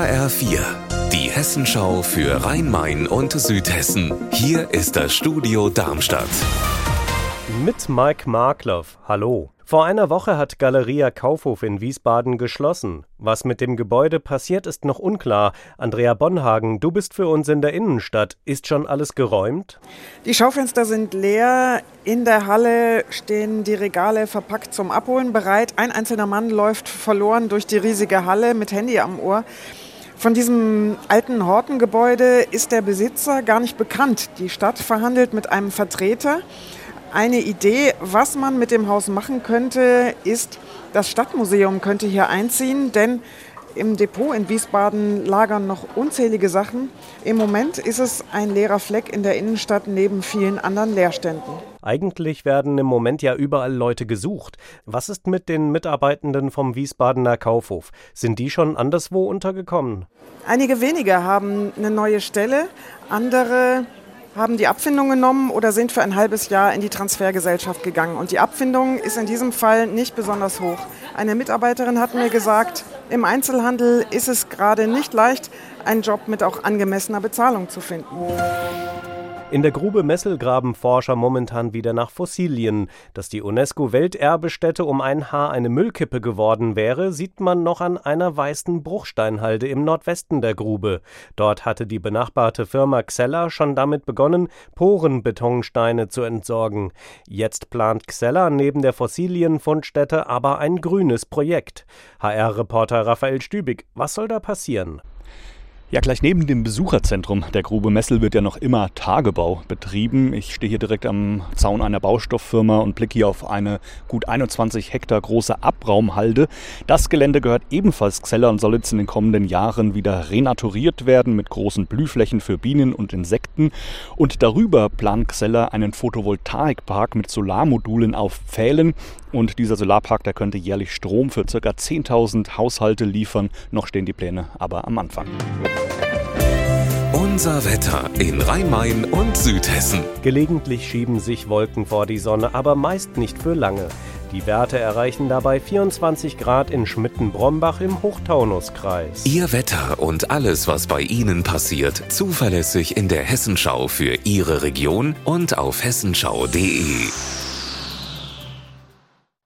HR4, die Hessenschau für Rhein-Main und Südhessen. Hier ist das Studio Darmstadt. Mit Mike Markloff. Hallo. Vor einer Woche hat Galeria Kaufhof in Wiesbaden geschlossen. Was mit dem Gebäude passiert, ist noch unklar. Andrea Bonhagen, du bist für uns in der Innenstadt. Ist schon alles geräumt? Die Schaufenster sind leer. In der Halle stehen die Regale verpackt zum Abholen bereit. Ein einzelner Mann läuft verloren durch die riesige Halle mit Handy am Ohr. Von diesem alten Hortengebäude ist der Besitzer gar nicht bekannt. Die Stadt verhandelt mit einem Vertreter. Eine Idee, was man mit dem Haus machen könnte, ist, das Stadtmuseum könnte hier einziehen, denn im Depot in Wiesbaden lagern noch unzählige Sachen. Im Moment ist es ein leerer Fleck in der Innenstadt neben vielen anderen Leerständen. Eigentlich werden im Moment ja überall Leute gesucht. Was ist mit den Mitarbeitenden vom Wiesbadener Kaufhof? Sind die schon anderswo untergekommen? Einige wenige haben eine neue Stelle, andere haben die Abfindung genommen oder sind für ein halbes Jahr in die Transfergesellschaft gegangen. Und die Abfindung ist in diesem Fall nicht besonders hoch. Eine Mitarbeiterin hat mir gesagt, im Einzelhandel ist es gerade nicht leicht, einen Job mit auch angemessener Bezahlung zu finden. In der Grube Messel graben Forscher momentan wieder nach Fossilien. Dass die UNESCO-Welterbestätte um ein Haar eine Müllkippe geworden wäre, sieht man noch an einer weißen Bruchsteinhalde im Nordwesten der Grube. Dort hatte die benachbarte Firma Xella schon damit begonnen, Porenbetonsteine zu entsorgen. Jetzt plant Xella neben der Fossilienfundstätte aber ein grünes Projekt. HR-Reporter Raphael Stübig, was soll da passieren? Ja, gleich neben dem Besucherzentrum der Grube Messel wird ja noch immer Tagebau betrieben. Ich stehe hier direkt am Zaun einer Baustofffirma und blicke hier auf eine gut 21 Hektar große Abraumhalde. Das Gelände gehört ebenfalls Xeller und soll jetzt in den kommenden Jahren wieder renaturiert werden mit großen Blühflächen für Bienen und Insekten. Und darüber plant Xeller einen Photovoltaikpark mit Solarmodulen auf Pfählen. Und dieser Solarpark, der könnte jährlich Strom für ca. 10.000 Haushalte liefern. Noch stehen die Pläne aber am Anfang. Unser Wetter in Rhein-Main und Südhessen. Gelegentlich schieben sich Wolken vor die Sonne, aber meist nicht für lange. Die Werte erreichen dabei 24 Grad in Schmitten-Brombach im Hochtaunuskreis. Ihr Wetter und alles, was bei Ihnen passiert, zuverlässig in der Hessenschau für Ihre Region und auf hessenschau.de.